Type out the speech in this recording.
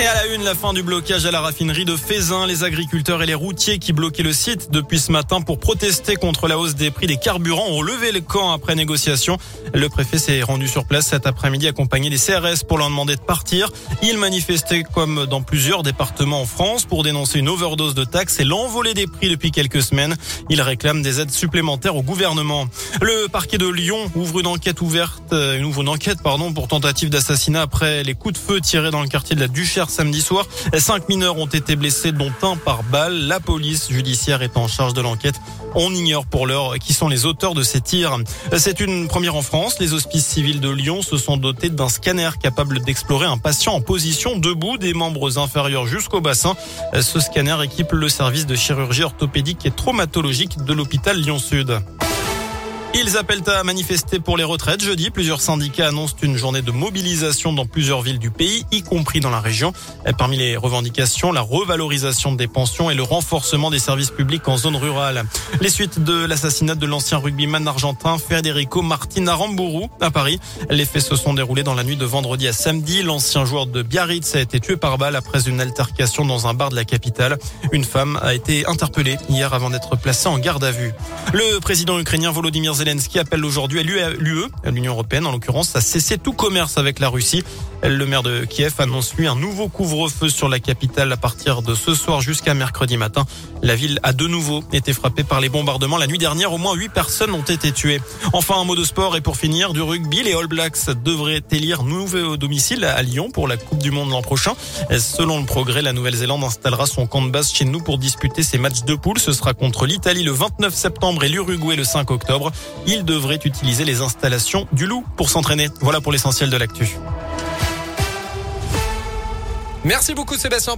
Et à la une, la fin du blocage à la raffinerie de Fézin. Les agriculteurs et les routiers qui bloquaient le site depuis ce matin pour protester contre la hausse des prix des carburants ont levé le camp après négociation. Le préfet s'est rendu sur place cet après-midi accompagné des CRS pour leur demander de partir. Il manifestait comme dans plusieurs départements en France pour dénoncer une overdose de taxes et l'envolée des prix depuis quelques semaines. Il réclame des aides supplémentaires au gouvernement. Le parquet de Lyon ouvre une enquête ouverte, euh, une ouvre une enquête, pardon, pour tentative d'assassinat après les coups de feu tirés dans le quartier de la Duchère samedi soir. Cinq mineurs ont été blessés, dont un par balle. La police judiciaire est en charge de l'enquête. On ignore pour l'heure qui sont les auteurs de ces tirs. C'est une première en France. Les hospices civils de Lyon se sont dotés d'un scanner capable d'explorer un patient en position debout des membres inférieurs jusqu'au bassin. Ce scanner équipe le service de chirurgie orthopédique et traumatologique de l'hôpital Lyon-Sud. Ils appellent à manifester pour les retraites. Jeudi, plusieurs syndicats annoncent une journée de mobilisation dans plusieurs villes du pays, y compris dans la région. Parmi les revendications, la revalorisation des pensions et le renforcement des services publics en zone rurale. Les suites de l'assassinat de l'ancien rugbyman argentin Federico Martin Aramburu à Paris. Les faits se sont déroulés dans la nuit de vendredi à samedi. L'ancien joueur de Biarritz a été tué par balle après une altercation dans un bar de la capitale. Une femme a été interpellée hier avant d'être placée en garde à vue. Le président ukrainien Volodymyr Zelensky appelle aujourd'hui à l'UE, l'Union européenne en l'occurrence, à cesser tout commerce avec la Russie. Le maire de Kiev annonce lui un nouveau couvre-feu sur la capitale à partir de ce soir jusqu'à mercredi matin. La ville a de nouveau été frappée par les bombardements. La nuit dernière, au moins 8 personnes ont été tuées. Enfin, un mot de sport et pour finir, du rugby, les All Blacks devraient élire nouveau domicile à Lyon pour la Coupe du Monde l'an prochain. Selon le progrès, la Nouvelle-Zélande installera son camp de base chez nous pour disputer ses matchs de poule. Ce sera contre l'Italie le 29 septembre et l'Uruguay le 5 octobre. Il devrait utiliser les installations du Loup pour s'entraîner. Voilà pour l'essentiel de l'actu. Merci beaucoup Sébastien.